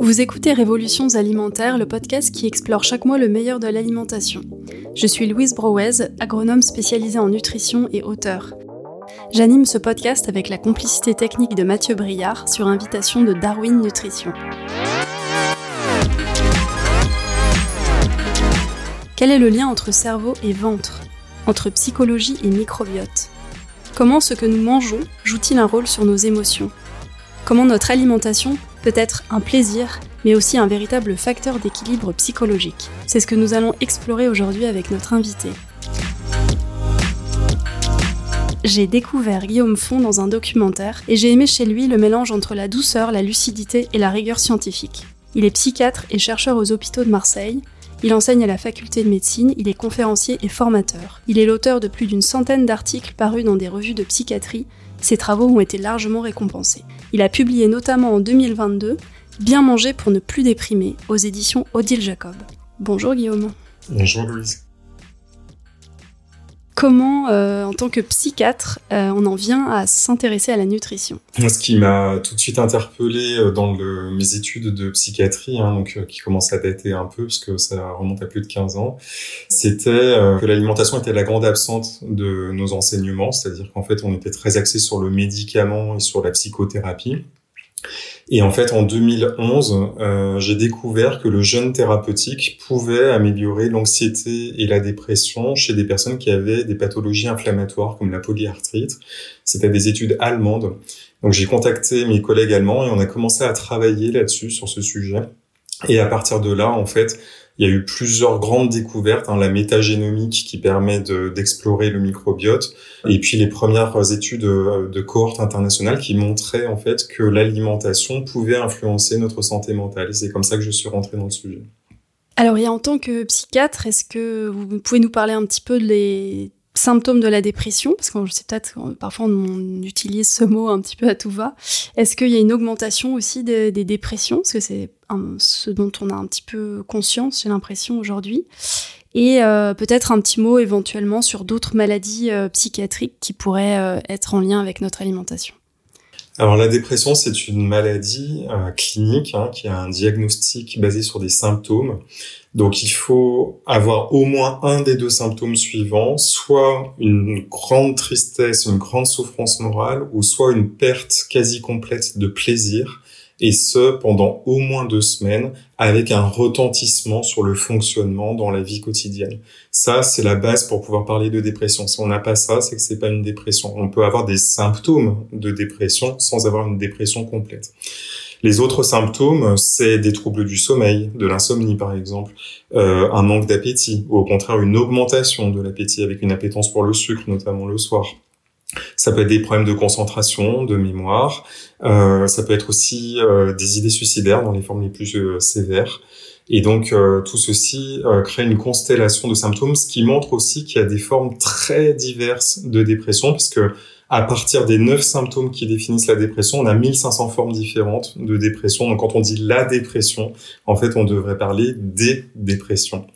Vous écoutez Révolutions alimentaires, le podcast qui explore chaque mois le meilleur de l'alimentation. Je suis Louise Brouez, agronome spécialisée en nutrition et auteur. J'anime ce podcast avec la complicité technique de Mathieu Briard sur invitation de Darwin Nutrition. Quel est le lien entre cerveau et ventre? Entre psychologie et microbiote Comment ce que nous mangeons joue-t-il un rôle sur nos émotions? Comment notre alimentation peut être un plaisir, mais aussi un véritable facteur d'équilibre psychologique? C'est ce que nous allons explorer aujourd'hui avec notre invité. J'ai découvert Guillaume Font dans un documentaire et j'ai aimé chez lui le mélange entre la douceur, la lucidité et la rigueur scientifique. Il est psychiatre et chercheur aux hôpitaux de Marseille il enseigne à la faculté de médecine, il est conférencier et formateur. Il est l'auteur de plus d'une centaine d'articles parus dans des revues de psychiatrie. Ses travaux ont été largement récompensés. Il a publié notamment en 2022 Bien manger pour ne plus déprimer aux éditions Odile Jacob. Bonjour Guillaume. Bonjour Louise comment, euh, en tant que psychiatre, euh, on en vient à s'intéresser à la nutrition Ce qui m'a tout de suite interpellé euh, dans mes études de psychiatrie, hein, donc qui commencent à dater un peu parce que ça remonte à plus de 15 ans, c'était que l'alimentation était la grande absente de nos enseignements, c'est-à-dire qu'en fait on était très axé sur le médicament et sur la psychothérapie. Et en fait, en 2011, euh, j'ai découvert que le jeûne thérapeutique pouvait améliorer l'anxiété et la dépression chez des personnes qui avaient des pathologies inflammatoires comme la polyarthrite. C'était des études allemandes. Donc j'ai contacté mes collègues allemands et on a commencé à travailler là-dessus, sur ce sujet. Et à partir de là, en fait, il y a eu plusieurs grandes découvertes, hein, la métagénomique qui permet d'explorer le microbiote, et puis les premières études euh, de cohorte internationale qui montraient en fait que l'alimentation pouvait influencer notre santé mentale. Et c'est comme ça que je suis rentré dans le sujet. Alors, et en tant que psychiatre, est-ce que vous pouvez nous parler un petit peu des symptômes de la dépression, parce que sais peut-être parfois on utilise ce mot un petit peu à tout va. Est-ce qu'il y a une augmentation aussi des, dépressions? Parce que c'est ce dont on a un petit peu conscience, j'ai l'impression aujourd'hui. Et euh, peut-être un petit mot éventuellement sur d'autres maladies euh, psychiatriques qui pourraient euh, être en lien avec notre alimentation. Alors la dépression, c'est une maladie clinique hein, qui a un diagnostic basé sur des symptômes. Donc il faut avoir au moins un des deux symptômes suivants, soit une grande tristesse, une grande souffrance morale, ou soit une perte quasi complète de plaisir, et ce pendant au moins deux semaines, avec un retentissement sur le fonctionnement dans la vie quotidienne. Ça, c'est la base pour pouvoir parler de dépression. Si on n'a pas ça, c'est que c'est pas une dépression. On peut avoir des symptômes de dépression sans avoir une dépression complète. Les autres symptômes, c'est des troubles du sommeil, de l'insomnie par exemple, euh, un manque d'appétit, ou au contraire une augmentation de l'appétit avec une appétence pour le sucre, notamment le soir. Ça peut être des problèmes de concentration, de mémoire. Euh, ça peut être aussi euh, des idées suicidaires dans les formes les plus euh, sévères. Et donc euh, tout ceci euh, crée une constellation de symptômes, ce qui montre aussi qu'il y a des formes très diverses de dépression, puisque à partir des neuf symptômes qui définissent la dépression, on a 1500 formes différentes de dépression. Donc quand on dit la dépression, en fait, on devrait parler des dépressions.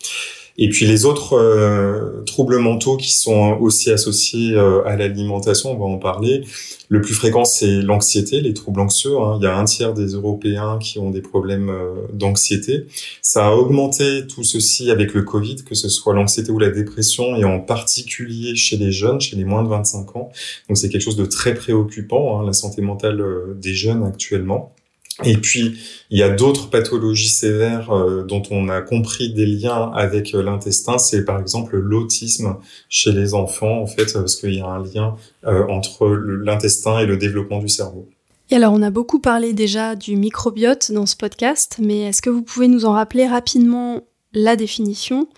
Et puis les autres euh, troubles mentaux qui sont aussi associés euh, à l'alimentation, on va en parler. Le plus fréquent, c'est l'anxiété, les troubles anxieux. Hein. Il y a un tiers des Européens qui ont des problèmes euh, d'anxiété. Ça a augmenté tout ceci avec le Covid, que ce soit l'anxiété ou la dépression, et en particulier chez les jeunes, chez les moins de 25 ans. Donc c'est quelque chose de très préoccupant, hein, la santé mentale des jeunes actuellement. Et puis, il y a d'autres pathologies sévères euh, dont on a compris des liens avec euh, l'intestin. C'est par exemple l'autisme chez les enfants, en fait, parce qu'il y a un lien euh, entre l'intestin et le développement du cerveau. Et alors, on a beaucoup parlé déjà du microbiote dans ce podcast, mais est-ce que vous pouvez nous en rappeler rapidement la définition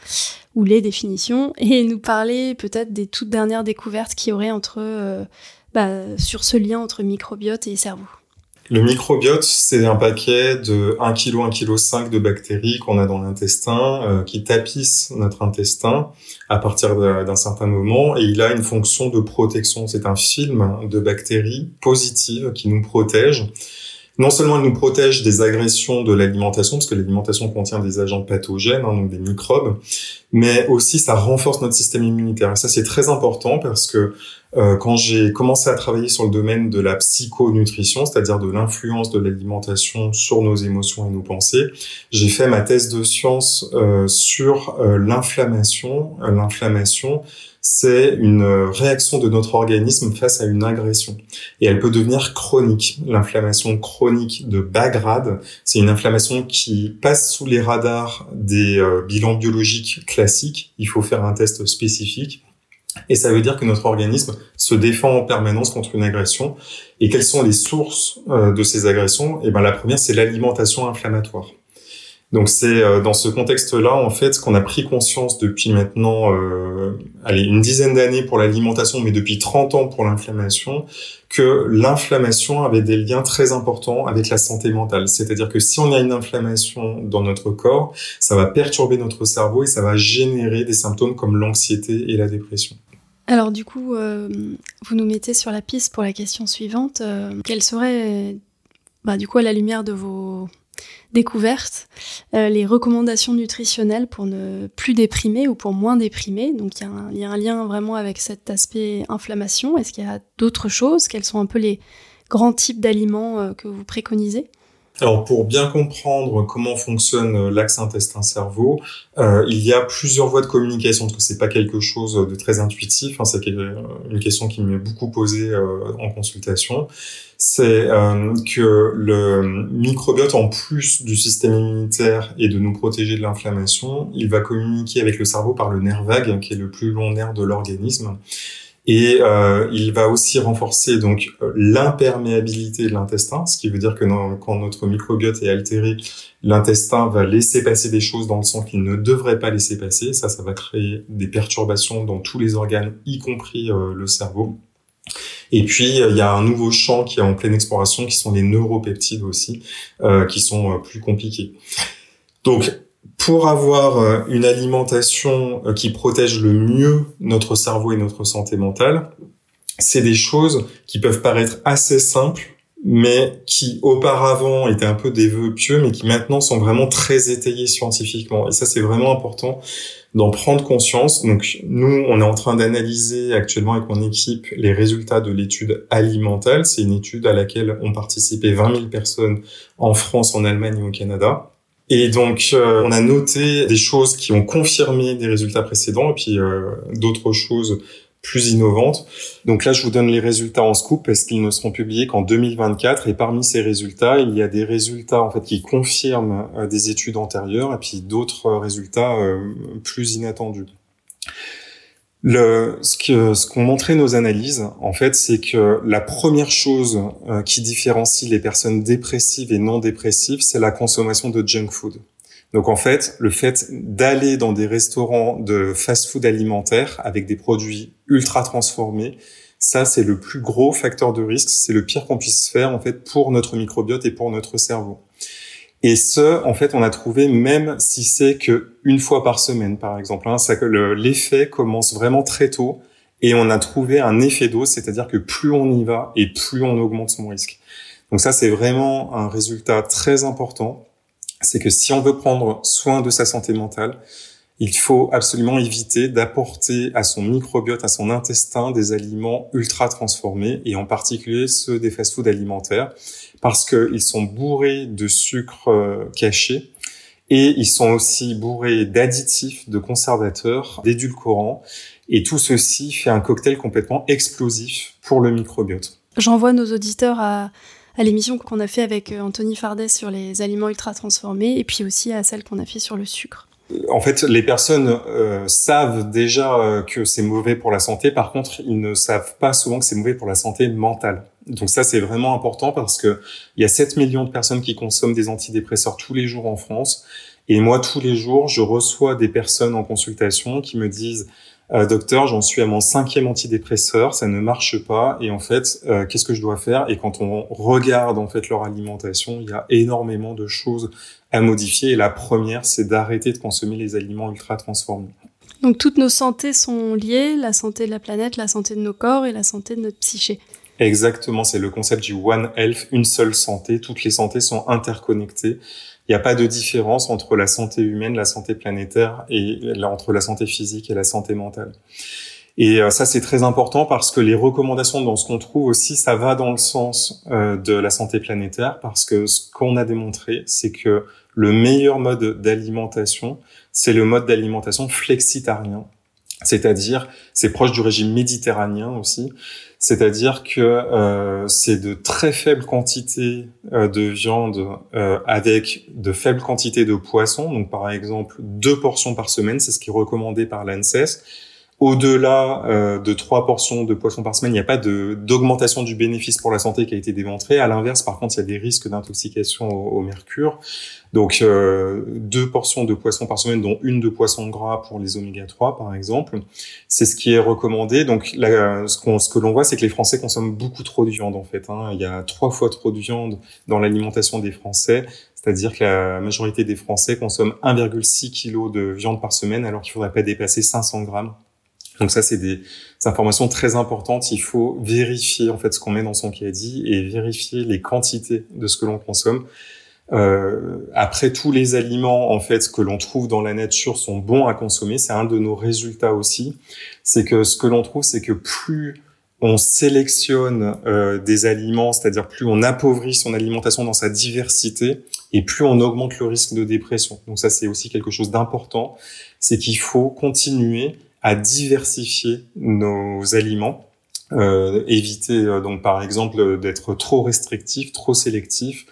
ou les définitions et nous parler peut-être des toutes dernières découvertes qu'il y aurait entre, bah, sur ce lien entre microbiote et cerveau? Le microbiote, c'est un paquet de 1 kg, 1 kg 5 de bactéries qu'on a dans l'intestin, euh, qui tapissent notre intestin à partir d'un certain moment, et il a une fonction de protection. C'est un film de bactéries positives qui nous protège. non seulement elle nous protège des agressions de l'alimentation, parce que l'alimentation contient des agents pathogènes, hein, donc des microbes, mais aussi ça renforce notre système immunitaire. Et ça, c'est très important parce que euh, quand j'ai commencé à travailler sur le domaine de la psychonutrition, c'est-à-dire de l'influence de l'alimentation sur nos émotions et nos pensées, j'ai fait ma thèse de science euh, sur euh, l'inflammation. L'inflammation, c'est une réaction de notre organisme face à une agression. Et elle peut devenir chronique. L'inflammation chronique de bas grade, c'est une inflammation qui passe sous les radars des bilans biologiques classiques. Il faut faire un test spécifique et ça veut dire que notre organisme se défend en permanence contre une agression. Et quelles sont les sources euh, de ces agressions? Eh ben, la première, c'est l'alimentation inflammatoire. Donc c'est euh, dans ce contexte-là, en fait, qu'on a pris conscience depuis maintenant, euh, allez, une dizaine d'années pour l'alimentation, mais depuis 30 ans pour l'inflammation, que l'inflammation avait des liens très importants avec la santé mentale. C'est-à-dire que si on a une inflammation dans notre corps, ça va perturber notre cerveau et ça va générer des symptômes comme l'anxiété et la dépression. Alors du coup, euh, vous nous mettez sur la piste pour la question suivante. Euh, quelle serait, bah, du coup, à la lumière de vos découvertes, euh, les recommandations nutritionnelles pour ne plus déprimer ou pour moins déprimer? Donc il y, a un lien vraiment avec cet aspect inflammation. Est-ce qu'il y a d'autres choses? Quels sont un peu les grands types d'aliments que vous préconisez? Alors pour bien comprendre comment fonctionne euh, l'axe intestin-cerveau, euh, il y a plusieurs voies de communication parce que c'est pas quelque chose de très intuitif. Hein, c'est une question qui m'est beaucoup posée euh, en consultation. C'est que le microbiote, en plus du système immunitaire et de nous protéger de l'inflammation, il va communiquer avec le cerveau par le nerf vague, qui est le plus long nerf de l'organisme. Et euh, il va aussi renforcer donc l'imperméabilité de l'intestin, ce qui veut dire que quand notre microbiote est altéré, l'intestin va laisser passer des choses dans le sang qu'il ne devrait pas laisser passer. Ça, ça va créer des perturbations dans tous les organes, y compris euh, le cerveau. Et puis, il y a un nouveau champ qui est en pleine exploration, qui sont les neuropeptides aussi, euh, qui sont euh, plus compliqués. Donc, pour avoir euh, une alimentation euh, qui protège le mieux notre cerveau et notre santé mentale, c'est des choses qui peuvent paraître assez simples, mais qui auparavant étaient un peu des vœux pieux, mais qui maintenant sont vraiment très étayés scientifiquement. Et ça, c'est vraiment important d'en prendre conscience. Donc, nous, on est en train d'analyser actuellement avec mon équipe les résultats de l'étude alimentale. C'est une étude à laquelle ont participé 20 000 personnes en France, en Allemagne et au Canada. Et donc, euh, on a noté des choses qui ont confirmé des résultats précédents et puis euh, d'autres choses plus innovantes. Donc là, je vous donne les résultats en scoop parce qu'ils ne seront publiés qu'en 2024. Et parmi ces résultats, il y a des résultats en fait qui confirment euh, des études antérieures et puis d'autres résultats plus inattendus. Le, ce que ce qu'ont montré nos analyses, en fait, c'est que la première chose euh, qui différencie les personnes dépressives et non dépressives, c'est la consommation de junk food. Donc en fait, le fait d'aller dans des restaurants de fast-food alimentaire avec des produits ultra transformés, ça c'est le plus gros facteur de risque, c'est le pire qu'on puisse faire en fait pour notre microbiote et pour notre cerveau. Et ce, en fait, on a trouvé même si c'est que une fois par semaine, par exemple, hein, l'effet commence vraiment très tôt et on a trouvé un effet dose, c'est-à-dire que plus on y va et plus on augmente son risque. Donc ça, c'est vraiment un résultat très important. C'est que si on veut prendre soin de sa santé mentale, il faut absolument éviter d'apporter à son microbiote, à son intestin, des aliments ultra transformés, et en particulier ceux des fast-foods alimentaires, parce qu'ils sont bourrés de sucre euh, caché, et ils sont aussi bourrés d'additifs, de conservateurs, d'édulcorants, et tout ceci fait un cocktail complètement explosif pour le microbiote. J'envoie nos auditeurs à, l'émission qu'on a fait avec euh, Anthony Fardet sur les aliments ultra transformés, et puis aussi à celle qu'on a fait sur le sucre en fait, les personnes euh, savent déjà euh, que c'est mauvais pour la santé. Par contre, ils ne savent pas souvent que c'est mauvais pour la santé mentale. Donc ça, c'est vraiment important parce que il y a 7 millions de personnes qui consomment des antidépresseurs tous les jours en France. Et moi, tous les jours, je reçois des personnes en consultation qui me disent euh, docteur, j'en suis à mon cinquième antidépresseur, ça ne marche pas, et en fait, euh, qu'est-ce que je dois faire? Et quand on regarde en fait leur alimentation, il y a énormément de choses à modifier. Et la première, c'est d'arrêter de consommer les aliments ultra transformés. Donc toutes nos santé sont liées, la santé de la planète, la santé de nos corps et la santé de notre psyché. Exactement, c'est le concept du One Health, une seule santé. Toutes les santé sont interconnectées. Il n'y a pas de différence entre la santé humaine, la santé planétaire et entre la santé physique et la santé mentale. Et euh, ça, c'est très important parce que les recommandations dans ce qu'on trouve aussi, ça va dans le sens euh, de la santé planétaire parce que ce qu'on a démontré, c'est que le meilleur mode d'alimentation, c'est le mode d'alimentation flexitarien. C'est-à-dire, c'est proche du régime méditerranéen aussi. C'est-à-dire que euh, c'est de très faibles quantités euh, de viande euh, avec de faibles quantités de poissons. Donc, par exemple, deux portions par semaine, c'est ce qui est recommandé par l'ANSES. Au-delà euh, de trois portions de poisson par semaine, il n'y a pas d'augmentation du bénéfice pour la santé qui a été démontré. À l'inverse, par contre, il y a des risques d'intoxication au, mercure. Donc, euh, deux portions de poisson par semaine, dont une de poisson gras pour les oméga 3, par exemple. C'est ce qui est recommandé. Donc, là, ce, ce que l'on voit, c'est que les Français consomment beaucoup trop de viande, en fait. Hein. Il y a trois fois trop de viande dans l'alimentation des Français. C'est-à-dire que la majorité des Français consomment 1,6 kg de viande par semaine, alors qu'il faudrait pas dépasser 500 grammes. Donc ça, c'est des, informations très importantes. Il faut vérifier en fait ce qu'on met dans son caddie et vérifier les quantités de ce que l'on consomme. Euh, après, tous les aliments en fait que l'on trouve dans la nature sont bons à consommer. C'est un de nos résultats aussi. C'est que ce que l'on trouve, c'est que plus on sélectionne euh, des aliments, c'est-à-dire plus on appauvrit son alimentation dans sa diversité, et plus on augmente le risque de dépression. Donc ça, c'est aussi quelque chose d'important. C'est qu'il faut continuer à diversifier nos aliments, euh, éviter euh, donc par exemple d'être trop restrictif, trop sélectif,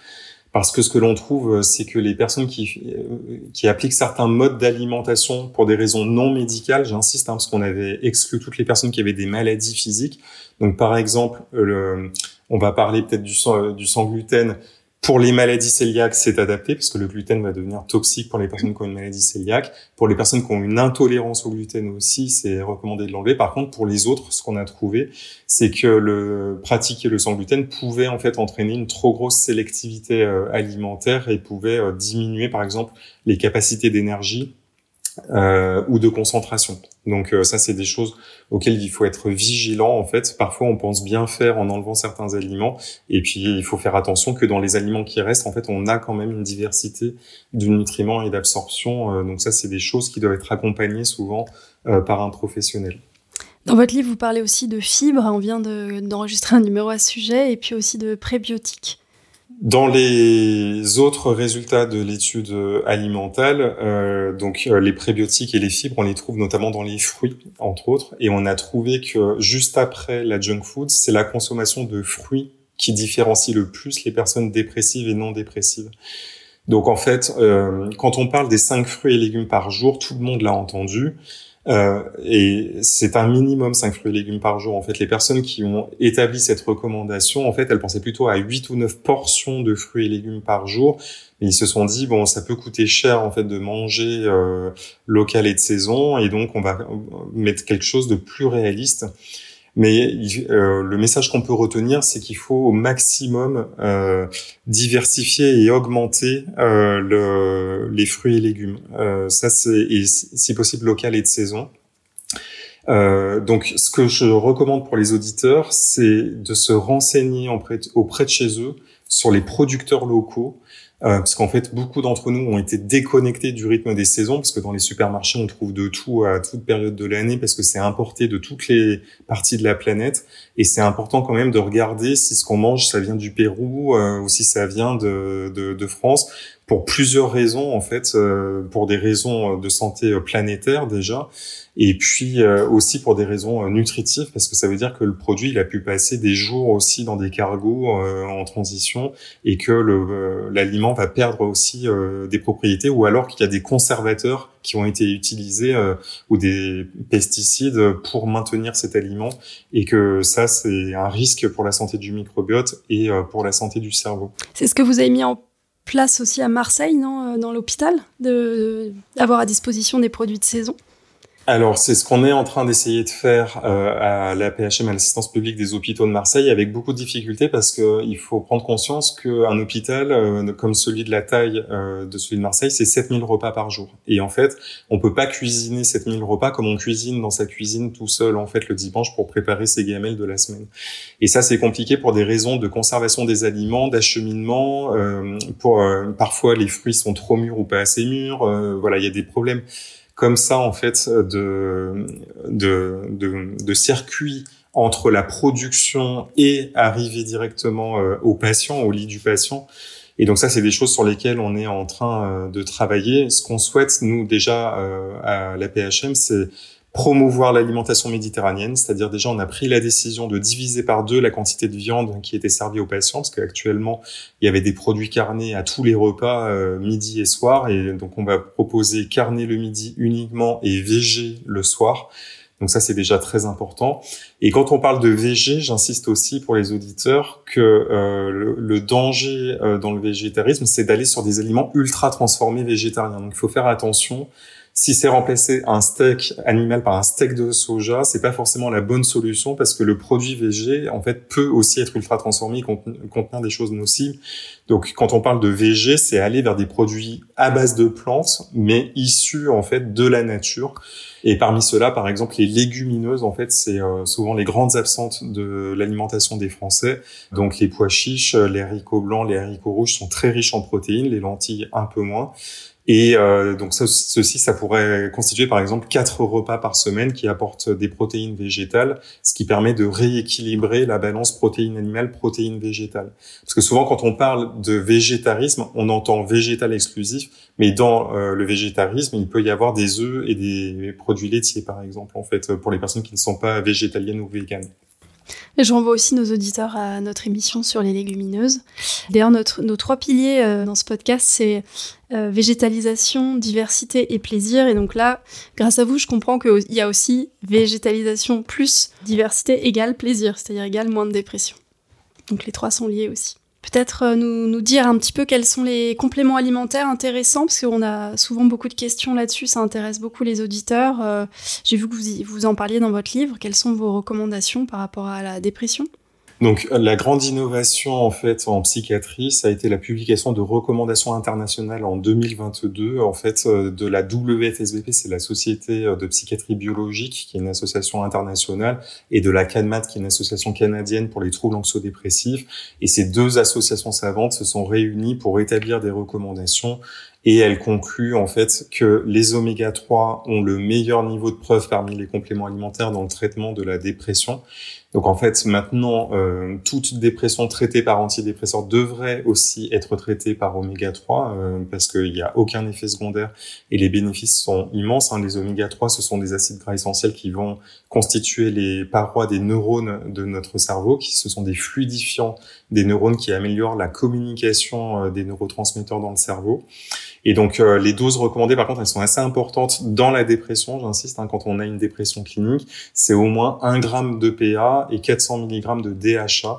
parce que ce que l'on trouve, c'est que les personnes qui, euh, qui appliquent certains modes d'alimentation pour des raisons non médicales, j'insiste, hein, parce qu'on avait exclu toutes les personnes qui avaient des maladies physiques. Donc par exemple, le, on va parler peut-être du sang, du sang gluten. Pour les maladies cœliaques, c'est adapté parce que le gluten va devenir toxique pour les personnes qui ont une maladie cœliaque. Pour les personnes qui ont une intolérance au gluten aussi, c'est recommandé de l'enlever. Par contre, pour les autres, ce qu'on a trouvé, c'est que le pratiquer le sans gluten pouvait en fait entraîner une trop grosse sélectivité euh, alimentaire et pouvait euh, diminuer, par exemple, les capacités d'énergie euh, ou de concentration. Donc euh, ça, c'est des choses auxquelles il faut être vigilant. En fait, parfois on pense bien faire en enlevant certains aliments, et puis il faut faire attention que dans les aliments qui restent, en fait, on a quand même une diversité de nutriments et d'absorption. Euh, donc ça, c'est des choses qui doivent être accompagnées souvent euh, par un professionnel. Dans votre livre, vous parlez aussi de fibres. On vient d'enregistrer un numéro à ce sujet, et puis aussi de prébiotiques. Dans les autres résultats de l'étude alimentale, euh, donc euh, les prébiotiques et les fibres, on les trouve notamment dans les fruits, entre autres, et on a trouvé que juste après la junk food, c'est la consommation de fruits qui différencie le plus les personnes dépressives et non dépressives. Donc en fait, euh, quand on parle des cinq fruits et légumes par jour, tout le monde l'a entendu. Euh, et c'est un minimum 5 fruits et légumes par jour. En fait, les personnes qui ont établi cette recommandation, en fait, elles pensaient plutôt à 8 ou 9 portions de fruits et légumes par jour. Et ils se sont dit, bon, ça peut coûter cher, en fait, de manger euh, local et de saison. Et donc, on va mettre quelque chose de plus réaliste. Mais euh, le message qu'on peut retenir, c'est qu'il faut au maximum euh, diversifier et augmenter euh, le, les fruits et légumes. Euh, ça, c'est si possible local et de saison. Euh, donc, ce que je recommande pour les auditeurs, c'est de se renseigner auprès de chez eux sur les producteurs locaux euh, parce qu'en fait, beaucoup d'entre nous ont été déconnectés du rythme des saisons, parce que dans les supermarchés, on trouve de tout à toute période de l'année, parce que c'est importé de toutes les parties de la planète, et c'est important quand même de regarder si ce qu'on mange, ça vient du Pérou, euh, ou si ça vient de, de, de France, pour plusieurs raisons, en fait, euh, pour des raisons de santé planétaire déjà, et puis euh, aussi pour des raisons euh, nutritives parce que ça veut dire que le produit il a pu passer des jours aussi dans des cargos euh, en transition et que l'aliment va perdre aussi des propriétés ou alors qu'il y a des conservateurs qui ont été utilisés ou des pesticides pour maintenir cet aliment et que ça c'est un risque pour la santé du microbiote et pour la santé du cerveau. C'est ce que vous avez mis en place aussi à Marseille, non, dans l'hôpital, d'avoir à disposition des produits de saison? Alors, c'est ce qu'on est en train d'essayer de faire euh, à la PHM, à l'assistance publique des hôpitaux de Marseille, avec beaucoup de difficultés parce qu'il faut prendre conscience qu'un hôpital, euh, comme celui de la taille euh, de celui de Marseille, c'est 7000 repas par jour. Et en fait, on peut pas cuisiner 7000 repas comme on cuisine dans sa cuisine tout seul, en fait, le dimanche pour préparer ses gamelles de la semaine. Et ça, c'est compliqué pour des raisons de conservation des aliments, d'acheminement. pour Parfois, les fruits sont trop mûrs ou pas assez mûrs. voilà, il y a des problèmes comme ça en fait de de, de, de circuits entre la production et arriver directement euh, au patient, au lit du patient. Et donc ça, c'est des choses sur lesquelles on est en train euh, de travailler. Ce qu'on souhaite, nous, déjà euh, à la PHM, c'est promouvoir l'alimentation méditerranéenne, c'est-à-dire déjà on a pris la décision de diviser par deux la quantité de viande qui était servie aux patients, parce qu'actuellement il y avait des produits carnés à tous les repas euh, midi et soir, et donc on va proposer carné le midi uniquement et végé le soir. Donc ça c'est déjà très important. Et quand on parle de végé, j'insiste aussi pour les auditeurs que euh, le, le, danger euh, dans le végétarisme, c'est d'aller sur des aliments ultra transformés végétariens. Donc il faut faire attention si c'est remplacer un steak animal par un steak de soja, c'est pas forcément la bonne solution parce que le produit VG, en fait, peut aussi être ultra transformé, contenir des choses nocives. Donc, quand on parle de VG, c'est aller vers des produits à base de plantes, mais issus, en fait, de la nature. Et parmi ceux-là, par exemple, les légumineuses, en fait, c'est euh, souvent les grandes absentes de l'alimentation des Français. Donc, les pois chiches, les haricots blancs, les haricots rouges sont très riches en protéines, les lentilles un peu moins. Et euh, donc ceci, ça pourrait constituer par exemple quatre repas par semaine qui apportent des protéines végétales, ce qui permet de rééquilibrer la balance protéines animales, protéines végétales. Parce que souvent quand on parle de végétarisme, on entend végétal exclusif, mais dans euh, le végétarisme, il peut y avoir des œufs et des produits laitiers par exemple, en fait, pour les personnes qui ne sont pas végétaliennes ou véganes. Je renvoie aussi nos auditeurs à notre émission sur les légumineuses. D'ailleurs, nos trois piliers euh, dans ce podcast, c'est euh, végétalisation, diversité et plaisir. Et donc là, grâce à vous, je comprends qu'il y a aussi végétalisation plus diversité égale plaisir, c'est-à-dire égale moins de dépression. Donc les trois sont liés aussi peut-être euh, nous, dire un petit peu quels sont les compléments alimentaires intéressants, parce qu'on a souvent beaucoup de questions là-dessus, ça intéresse beaucoup les auditeurs. Euh, j'ai vu que vous, vous en parliez dans votre livre. Quelles sont vos recommandations par rapport à la dépression? Donc la grande innovation en fait en psychiatrie, ça a été la publication de recommandations internationales en 2022 en fait euh, de la WFSBP, c'est la Société euh, de psychiatrie biologique qui est une association internationale et de la CANMAT qui est une association canadienne pour les troubles anxio-dépressifs et ces deux associations savantes se sont réunies pour établir des recommandations et elle conclut en fait que les oméga 3 ont le meilleur niveau de preuve parmi les compléments alimentaires dans le traitement de la dépression. Donc en fait maintenant euh, toute dépression traitée par antidépresseurs devrait aussi être traitée par oméga 3 euh, parce qu'il n'y a aucun effet secondaire et les bénéfices sont immenses. Hein. Les oméga 3 ce sont des acides gras essentiels qui vont constituer les parois des neurones de notre cerveau, qui ce sont des fluidifiants des neurones qui améliorent la communication euh, des neurotransmetteurs dans le cerveau. Et donc euh, les doses recommandées, par contre, elles sont assez importantes dans la dépression. J'insiste, hein, quand on a une dépression clinique, c'est au moins 1 gramme de PA et 400 mg de DHA.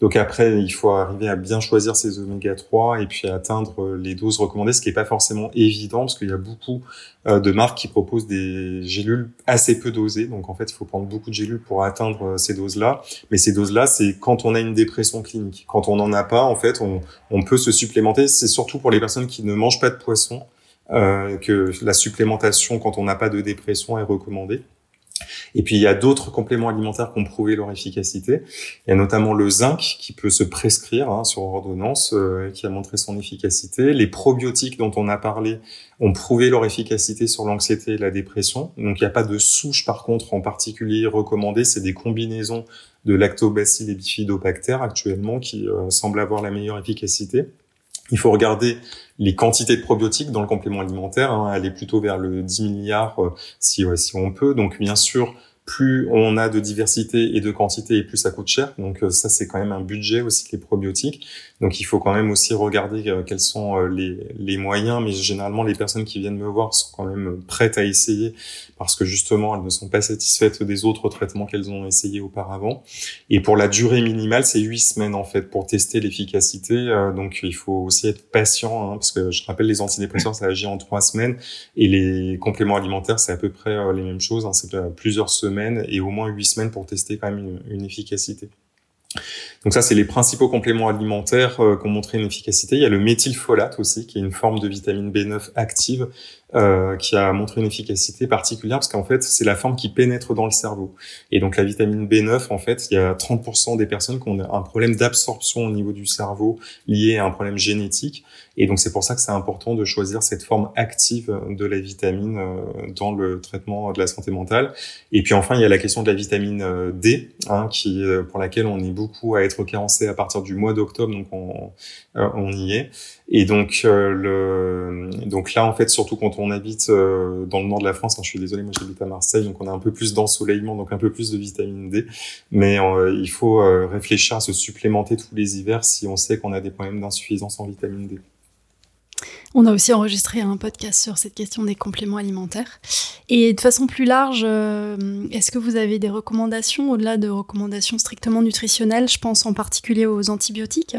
Donc après, il faut arriver à bien choisir ces oméga 3 et puis atteindre les doses recommandées, ce qui n'est pas forcément évident parce qu'il y a beaucoup euh, de marques qui proposent des gélules assez peu dosées. Donc en fait, il faut prendre beaucoup de gélules pour atteindre euh, ces doses-là. Mais ces doses-là, c'est quand on a une dépression clinique. Quand on n'en a pas, en fait, on, peut se supplémenter. C'est surtout pour les personnes qui ne mangent pas de poisson euh, que la supplémentation quand on n'a pas de dépression est recommandée. Et puis il y a d'autres compléments alimentaires qui ont prouvé leur efficacité. Il y a notamment le zinc qui peut se prescrire hein, sur ordonnance, euh, qui a montré son efficacité. Les probiotiques dont on a parlé ont prouvé leur efficacité sur l'anxiété et la dépression. Donc il n'y a pas de souche par contre en particulier recommandée, c'est des combinaisons de lactobacilles et bifidobactères actuellement qui euh, semblent avoir la meilleure efficacité. Il faut regarder les quantités de probiotiques dans le complément alimentaire. Hein, aller plutôt vers le 10 milliards euh, si, si on peut. Donc bien sûr, plus on a de diversité et de quantité et plus ça coûte cher. Donc ça c'est quand même un budget aussi les probiotiques. Donc il faut quand même aussi regarder quels sont les, les moyens. Mais généralement les personnes qui viennent me voir sont quand même prêtes à essayer parce que justement elles ne sont pas satisfaites des autres traitements qu'elles ont essayé auparavant. Et pour la durée minimale c'est huit semaines en fait pour tester l'efficacité. donc il faut aussi être patient hein, parce que je rappelle les antidépresseurs ça agit en trois semaines et les compléments alimentaires c'est à peu près les mêmes choses. Hein, c'est plusieurs semaines et au moins huit semaines pour tester quand même une, efficacité. Donc ça, c'est les principaux compléments alimentaires euh, qui ont montré une efficacité. Il y a le méthylfolate aussi, qui est une forme de vitamine B9 active euh, qui a montré une efficacité particulière parce qu'en fait, c'est la forme qui pénètre dans le cerveau. Et donc la vitamine B9, en fait, il y a 30% des personnes qui ont un problème d'absorption au niveau du cerveau lié à un problème génétique. Et donc c'est pour ça que c'est important de choisir cette forme active de la vitamine euh, dans le traitement de la santé mentale. Et puis enfin, il y a la question de la vitamine euh, D, hein, qui pour laquelle on est beaucoup à être carencé à partir du mois d'octobre, donc on, on y est. Et donc, le, donc là, en fait, surtout quand on habite euh, dans le nord de la France, je suis désolé, moi j'habite à Marseille, donc on a un peu plus d'ensoleillement, donc un peu plus de vitamine D. Mais euh, il faut réfléchir à se supplémenter tous les hivers si on sait qu'on a des problèmes d'insuffisance en vitamine D. On a aussi enregistré un podcast sur cette question des compléments alimentaires. Et de façon plus large, est-ce que vous avez des recommandations au-delà de recommandations strictement nutritionnelles? Je pense en particulier aux antibiotiques.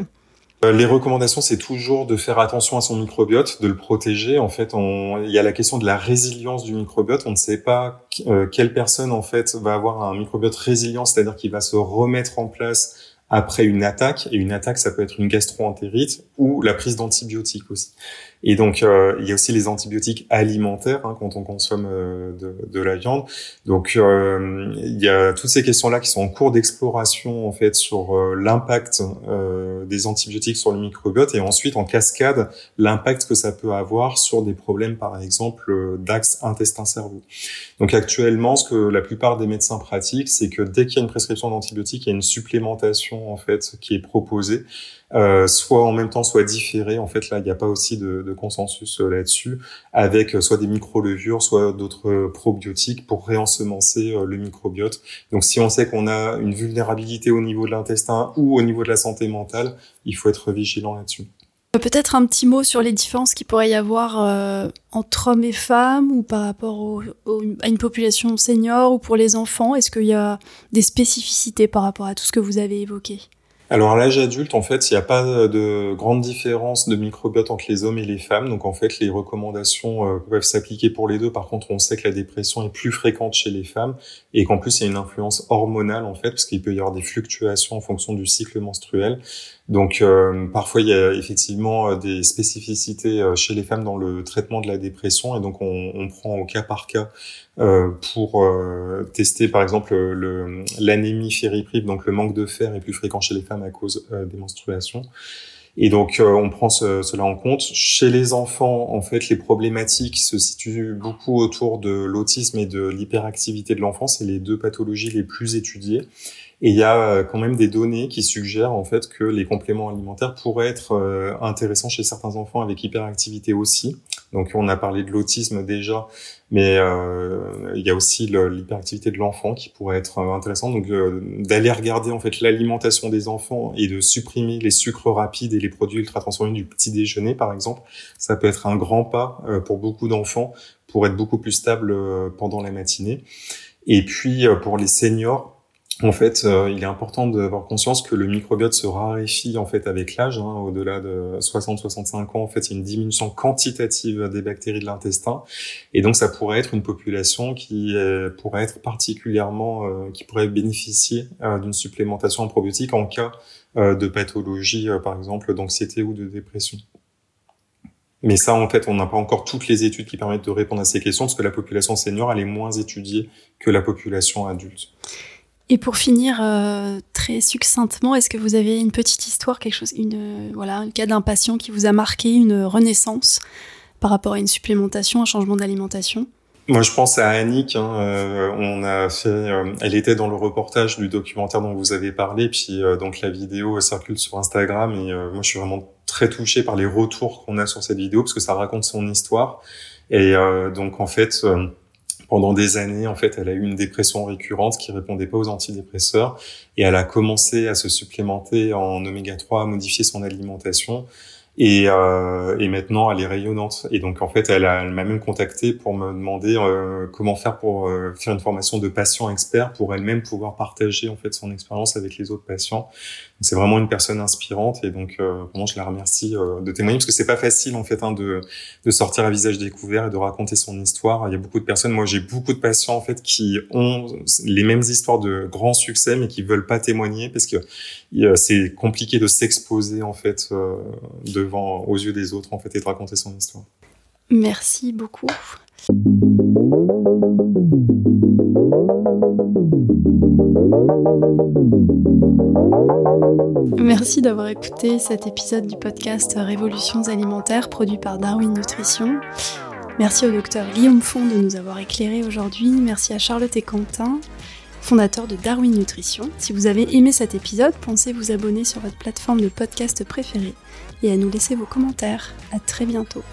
Euh, les recommandations, c'est toujours de faire attention à son microbiote, de le protéger. En fait, on... il y a la question de la résilience du microbiote. On ne sait pas euh, quelle personne en fait va avoir un microbiote résilient, c'est-à-dire qu'il va se remettre en place après une attaque. Et une attaque, ça peut être une gastroentérite ou la prise d'antibiotiques aussi. Et donc, euh, il y a aussi les antibiotiques alimentaires hein, quand on consomme euh, de, de, la viande. Donc, euh, il y a toutes ces questions-là qui sont en cours d'exploration en fait sur l'impact des antibiotiques sur le microbiote et ensuite en cascade l'impact que ça peut avoir sur des problèmes, par exemple, d'axe intestin-cerveau. Donc, actuellement, ce que la plupart des médecins pratiquent, c'est que dès qu'il y a une prescription d'antibiotiques, il y a une supplémentation en fait qui est proposée euh, soit en même temps, soit différé. En fait, là, il n'y a pas aussi de, de consensus euh, là-dessus, avec euh, soit des micro-levures, soit d'autres probiotiques pour réensemencer le microbiote. Donc, si on sait qu'on a une vulnérabilité au niveau de l'intestin ou au niveau de la santé mentale, il faut être vigilant là-dessus. Peut-être un petit mot sur les différences qu'il pourrait y avoir euh, entre hommes et femmes ou par rapport à une population senior ou pour les enfants. Est-ce qu'il y a des spécificités par rapport à tout ce que vous avez évoqué? Alors à l'âge adulte, en fait, il n'y a pas de grande différence de microbiote entre les hommes et les femmes. Donc en fait, les recommandations euh, peuvent s'appliquer pour les deux. Par contre, on sait que la dépression est plus fréquente chez les femmes et qu'en plus, il y a une influence hormonale en fait, parce qu'il peut y avoir des fluctuations en fonction du cycle menstruel. Donc euh, parfois il y a effectivement euh, des spécificités euh, chez les femmes dans le traitement de la dépression et donc on, on prend au cas par cas euh, pour tester par exemple l'anémie ferriprive, donc le manque de fer est plus fréquent chez les femmes à cause des menstruations. Et donc on prend cela en compte. Chez les enfants, en fait, les problématiques se situent beaucoup autour de l'autisme et de l'hyperactivité de l'enfant. C'est les deux pathologies les plus étudiées. Et il y a euh, quand même des données qui suggèrent en fait que les compléments alimentaires pourraient être euh, intéressants chez certains enfants avec hyperactivité aussi. Donc on a parlé de l'autisme déjà, mais euh, il y a aussi l'hyperactivité de l'enfant qui pourrait être intéressant. Donc d'aller regarder en fait l'alimentation des enfants et de supprimer les sucres rapides et les produits ultra transformés du petit déjeuner par exemple, ça peut être un grand pas pour beaucoup d'enfants pour être beaucoup plus stable pendant la matinée. Et puis pour les seniors, en fait, euh, il est important d'avoir conscience que le microbiote se raréfie en fait avec l'âge. Hein, Au-delà de 60-65 ans, en fait, il y a une diminution quantitative des bactéries de l'intestin, et donc ça pourrait être une population qui pourrait être particulièrement, euh, qui pourrait bénéficier euh, d'une supplémentation en probiotiques en cas de pathologie, par exemple d'anxiété ou de dépression. Mais ça, en fait, on n'a pas encore toutes les études qui permettent de répondre à ces questions, parce que la population senior, elle est moins étudiée que la population adulte. Et pour finir euh, très succinctement, est-ce que vous avez une petite histoire, quelque chose, une euh, voilà, le cas d'un patient qui vous a marqué une renaissance par rapport à une supplémentation, un changement d'alimentation? Moi, je pense à Annick. Hein, euh, on a fait, elle était dans le reportage du documentaire dont vous avez parlé, puis donc la vidéo circule sur Instagram et moi, je suis vraiment très touché par les retours qu'on a sur cette vidéo parce que ça raconte son histoire. Et donc, en fait, pendant des années, en fait, elle a eu une dépression récurrente qui répondait pas aux antidépresseurs et elle a commencé à se supplémenter en oméga 3, à modifier son alimentation et, euh, et, maintenant, elle est rayonnante. Et donc, en fait, elle, m'a même contacté pour me demander euh, comment faire pour euh, faire une formation de patient expert pour elle-même pouvoir partager en fait son expérience avec les autres patients. C'est vraiment une personne inspirante et donc euh, vraiment je la remercie euh, de témoigner parce que c'est pas facile en fait hein, de, de sortir à visage découvert et de raconter son histoire. Il y a beaucoup de personnes, moi j'ai beaucoup de patients en fait qui ont les mêmes histoires de grands succès mais qui veulent pas témoigner parce que c'est compliqué de s'exposer en fait devant aux yeux des autres en fait et de raconter son histoire. Merci beaucoup. Merci d'avoir écouté cet épisode du podcast Révolutions alimentaires produit par Darwin Nutrition. Merci au docteur Guillaume Font de nous avoir éclairé aujourd'hui. Merci à Charlotte et Quentin, fondateurs de Darwin Nutrition. Si vous avez aimé cet épisode, pensez vous abonner sur votre plateforme de podcast préférée et à nous laisser vos commentaires. À très bientôt.